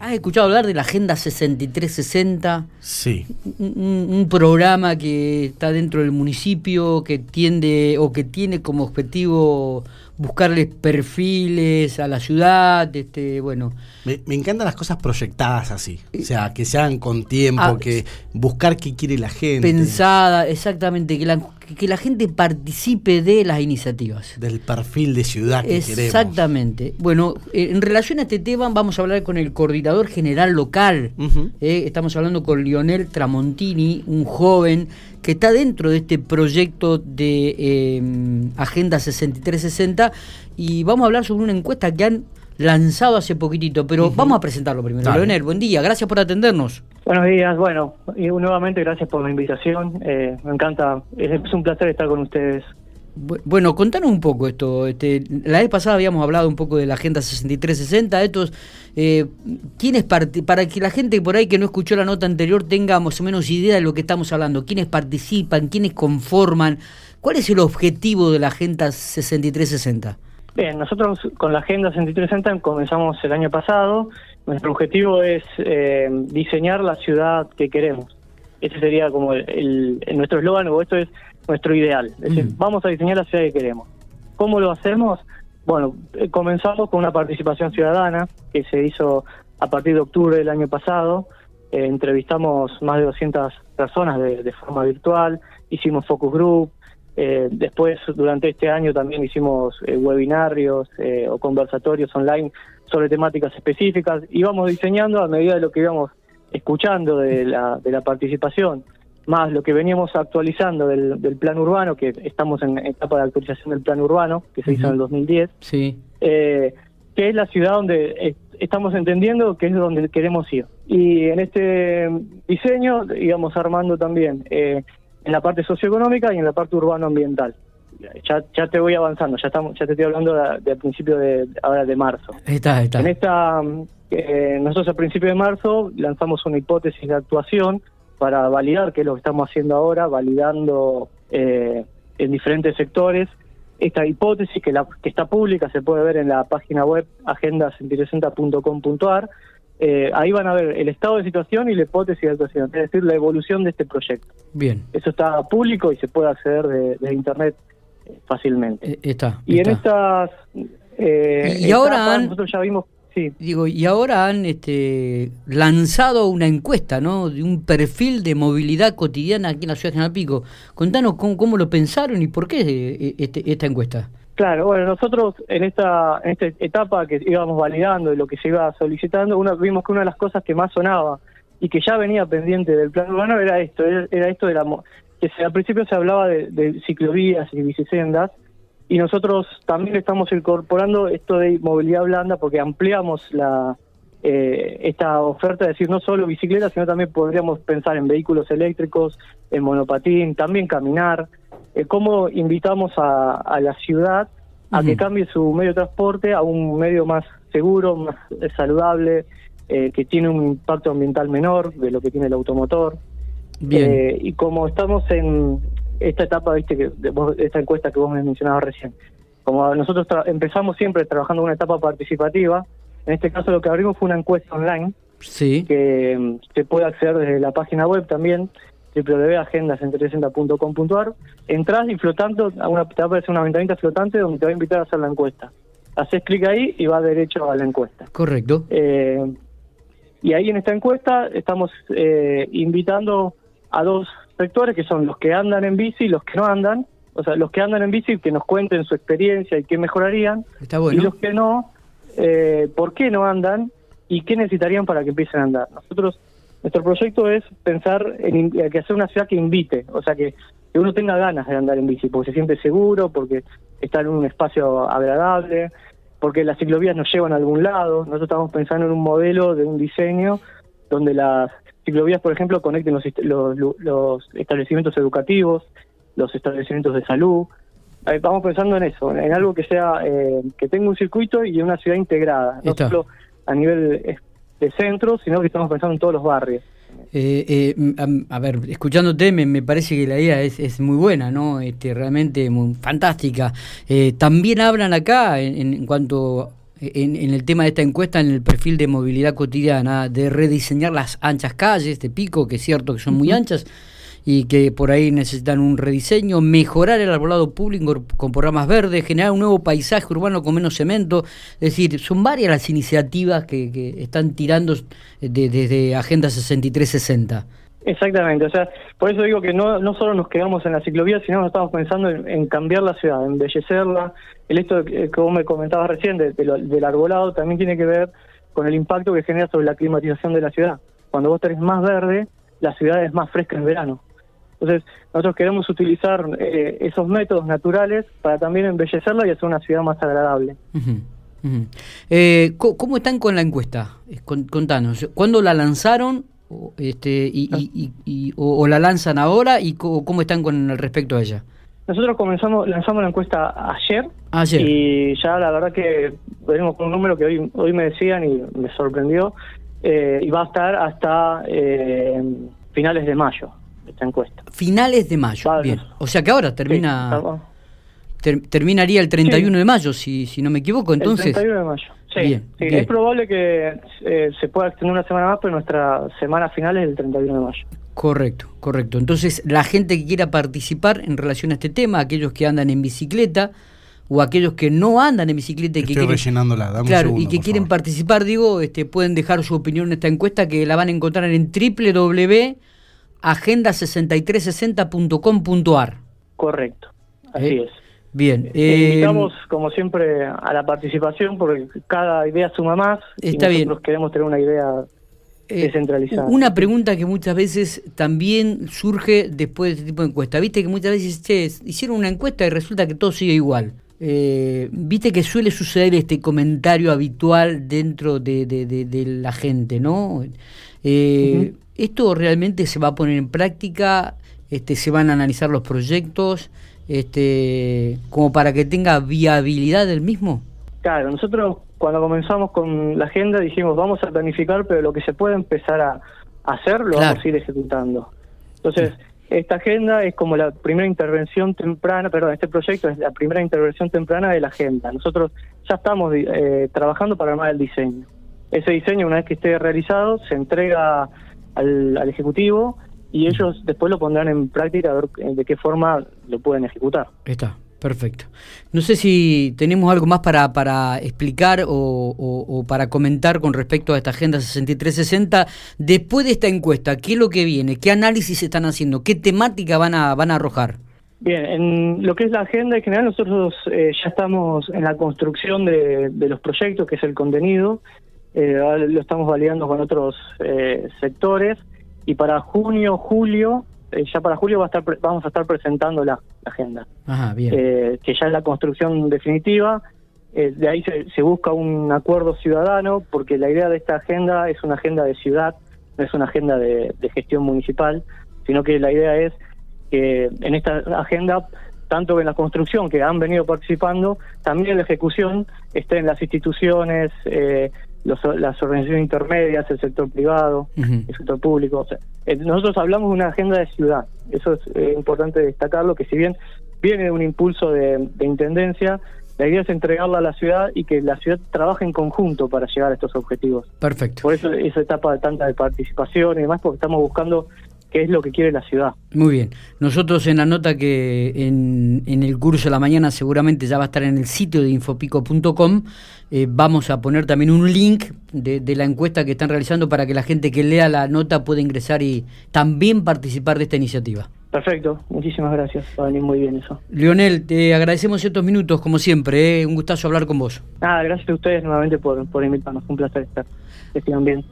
¿Has escuchado hablar de la Agenda 6360? Sí. Un, un programa que está dentro del municipio, que tiende o que tiene como objetivo buscarles perfiles a la ciudad, este, bueno. Me, me encantan las cosas proyectadas así, o sea, que sean con tiempo, Ah, que buscar qué quiere la gente. Pensada, exactamente, que la, que la gente participe de las iniciativas. Del perfil de ciudad que queremos. Exactamente. Bueno, eh, en relación a este tema vamos a hablar con el coordinador general local. Eh, estamos hablando con Lionel Tramontini, un joven que está dentro de este proyecto de eh, Agenda 6360 y vamos a hablar sobre una encuesta que han lanzado hace poquitito, pero vamos a presentarlo primero. Dale. Leonel, buen día, gracias por atendernos. Buenos días, bueno, y nuevamente gracias por la invitación. Eh, me encanta, es, es un placer estar con ustedes. Bu- Bueno, contanos un poco esto. Este, la vez pasada habíamos hablado un poco de la Agenda 6360. Estos, eh, ¿quiénes parti- para que la gente por ahí que no escuchó la nota anterior tenga más o menos idea de lo que estamos hablando. ¿Quiénes participan? ¿Quiénes conforman? ¿Cuál es el objetivo de la Agenda 6360? Bien, nosotros con la Agenda 6360 comenzamos el año pasado. Nuestro objetivo es eh, diseñar la ciudad que queremos. Ese sería como el, nuestro eslogan, o esto es nuestro ideal. Es decir, Mm. vamos a diseñar la ciudad que queremos. ¿Cómo lo hacemos? Bueno, eh, comenzamos con una participación ciudadana que se hizo a partir de octubre del año pasado. Eh, entrevistamos más de 200 personas de, de forma virtual, hicimos focus group, eh, después, durante este año también hicimos eh, webinarios eh, o conversatorios online sobre temáticas específicas. Íbamos diseñando a medida de lo que íbamos escuchando de la, de la participación, más lo que veníamos actualizando del, del plan urbano, que estamos en etapa de actualización del plan urbano, que se hizo en el 2010, Sí. eh, que es la ciudad donde estamos entendiendo que es donde queremos ir. Y en este diseño íbamos armando también eh, en la parte socioeconómica y en la parte urbano-ambiental. Ya, ya te voy avanzando, ya estamos, ya te estoy hablando de- del principio de ahora de marzo. Está, está. En esta, eh, nosotros a principios de marzo lanzamos una hipótesis de actuación para validar qué es lo que estamos haciendo ahora, validando eh, en diferentes sectores. Esta hipótesis que, la, que está pública se puede ver en la página web agendas6360.com.ar. Eh, ahí van a ver el estado de situación y la hipótesis de actuación, es decir, la evolución de este proyecto. Bien. Eso está público y se puede acceder de, de internet eh, fácilmente. Eh, Está. y en estas eh, Y ahora etapas han- nosotros ya vimos, sí, Digo, y ahora han este, lanzado una encuesta, ¿no? De un perfil de movilidad cotidiana aquí en la ciudad de General Pico. Contanos cómo, cómo lo pensaron y por qué eh, este- esta encuesta. Claro, bueno, nosotros en esta, en esta etapa que íbamos validando y lo que se iba solicitando, una, vimos que una de las cosas que más sonaba y que ya venía pendiente del plan urbano era esto, era, esto de la que se, al principio se hablaba de, de ciclovías y bicisendas y nosotros también estamos incorporando esto de movilidad blanda porque ampliamos la eh, esta oferta, es decir, no solo bicicletas, sino también podríamos pensar en vehículos eléctricos, en monopatín, también caminar, eh, cómo invitamos a, a la ciudad a que cambie su medio de transporte a un medio más seguro, más eh, saludable, eh, que tiene un impacto ambiental menor de lo que tiene el automotor. Bien. Eh, y como estamos en esta etapa, viste, que de vos- esta encuesta que vos me mencionabas recién, como nosotros tra- empezamos siempre trabajando en una etapa participativa, en este caso lo que abrimos fue una encuesta online sí. que mm, se puede acceder desde la página web también, www.agendas360.com.ar. Entrás y flotando, a una, te va a aparecer una ventanita flotante donde te va a invitar a hacer la encuesta. Haces clic ahí y va derecho a la encuesta. Correcto. Eh, y ahí en esta encuesta estamos eh, invitando a dos sectores que son los que andan en bici y los que no andan. O sea, los que andan en bici que nos cuenten su experiencia y qué mejorarían. Está Y bueno. los que no, eh, ¿por qué no andan? ¿Y qué necesitarían para que empiecen a andar? Nosotros, nuestro proyecto es pensar en que hacer una ciudad que invite, o sea, que, que uno tenga ganas de andar en bici, porque se siente seguro, porque está en un espacio agradable, porque las ciclovías nos llevan a algún lado. Nosotros estamos pensando en un modelo de un diseño donde las ciclovías, por ejemplo, conecten los, los, los establecimientos educativos, los establecimientos de salud. Eh, Vamos pensando en eso, en algo que sea eh, que tenga un circuito y una ciudad integrada, no solo a nivel de centro, sino que estamos pensando en todos los barrios. Eh, eh, a, a ver, escuchándote me, me parece que la idea es, es muy buena, ¿no? Este, realmente muy fantástica. Eh, también hablan acá en, en cuanto en, el tema de esta encuesta, en el perfil de movilidad cotidiana, de rediseñar las anchas calles de Pico, que es cierto que son muy anchas y que por ahí necesitan un rediseño, mejorar el arbolado público con programas verdes, generar un nuevo paisaje urbano con menos cemento. Es decir, son varias las iniciativas que, que están tirando desde Agenda 6360. Exactamente, o sea, por eso digo que no, solo nos quedamos en la ciclovía, sino que estamos pensando en, cambiar la ciudad, en embellecerla. El esto que vos me comentabas recién del arbolado también tiene que ver con el impacto que genera sobre la climatización de la ciudad. Cuando vos tenés más verde, la ciudad es más fresca en verano. Entonces, nosotros queremos utilizar eh, esos métodos naturales para también embellecerla y hacer una ciudad más agradable. Eh, ¿Cómo están con la encuesta? Contanos, ¿cuándo la lanzaron? este, y, o, la lanzan ahora y cómo están con el respecto a ella? Nosotros comenzamos, lanzamos la encuesta ayer, y ya la verdad que venimos con un número que hoy, hoy me decían y me sorprendió, eh, y va a estar hasta eh, finales de mayo esta encuesta. Finales de mayo, bien. O sea que ahora termina... terminaría el 31 de mayo, si, si no me equivoco, entonces... El 31 de mayo. Sí, es probable que eh, se pueda extender una semana más, pero nuestra semana final es el 31 de mayo. Correcto, correcto. Entonces, la gente que quiera participar en relación a este tema, aquellos que andan en bicicleta o aquellos que no andan en bicicleta y que quieren, claro, y que quieren participar, digo, este, pueden dejar su opinión en esta encuesta que la van a encontrar en www.agenda6360.com.ar. Correcto, así ¿Eh? es. Bien. Eh, invitamos, como siempre, a la participación porque cada idea suma más. Está y nosotros queremos tener una idea eh, descentralizada. Una pregunta que muchas veces también surge después de este tipo de encuesta. Viste que muchas veces hicieron una encuesta y resulta que todo sigue igual. Eh, Viste que suele suceder este comentario habitual dentro de, la gente, ¿no? Eh, ¿Esto realmente se va a poner en práctica? Este, ¿Se van a analizar los proyectos? este, como para que tenga viabilidad del mismo? Claro, nosotros cuando comenzamos con la agenda dijimos vamos a planificar, pero lo que se puede empezar a hacer lo vamos a ir ejecutando. Entonces, esta agenda es como la primera intervención temprana, perdón, este proyecto es la primera intervención temprana de la agenda. Nosotros ya estamos eh, trabajando para armar el diseño. Ese diseño, una vez que esté realizado, se entrega al, al Ejecutivo y ellos después lo pondrán en práctica a ver de qué forma lo pueden ejecutar. Está, perfecto. No sé si tenemos algo más para, para explicar o, para comentar con respecto a esta Agenda 6360. Después de esta encuesta, ¿qué es lo que viene? ¿Qué análisis están haciendo? ¿Qué temática van a, van a arrojar? Bien, en lo que es la agenda en general, nosotros eh, ya estamos en la construcción de, los proyectos, que es el contenido. Eh, lo estamos validando con otros eh, sectores y para junio, julio, eh, ya para julio va a estar, vamos a estar presentando la, agenda, Ajá, bien. Eh, que ya es la construcción definitiva. Eh, de ahí se, busca un acuerdo ciudadano, porque la idea de esta agenda es una agenda de ciudad, no es una agenda de, gestión municipal, sino que la idea es que en esta agenda tanto en la construcción que han venido participando, también en la ejecución estén las instituciones, eh, las organizaciones intermedias, el sector privado, el sector público. Eh, nosotros hablamos de una agenda de ciudad. Eso es eh, importante destacarlo, que si bien viene de un impulso de, intendencia, la idea es entregarla a la ciudad y que la ciudad trabaje en conjunto para llegar a estos objetivos. Perfecto. Por eso esa etapa de tanta de participación y demás, porque estamos buscando qué es lo que quiere la ciudad. Muy bien. Nosotros en la nota que en, en el curso de la mañana seguramente ya va a estar en el sitio de infopico.com, eh, vamos a poner también un link de, de, la encuesta que están realizando para que la gente que lea la nota pueda ingresar y también participar de esta iniciativa. Perfecto, muchísimas gracias, va a venir muy bien eso. Leonel, te agradecemos estos minutos, como siempre, ¿eh? un gustazo hablar con vos. Nada, gracias a ustedes nuevamente por, por invitarnos, un placer estar. Que sigan bien.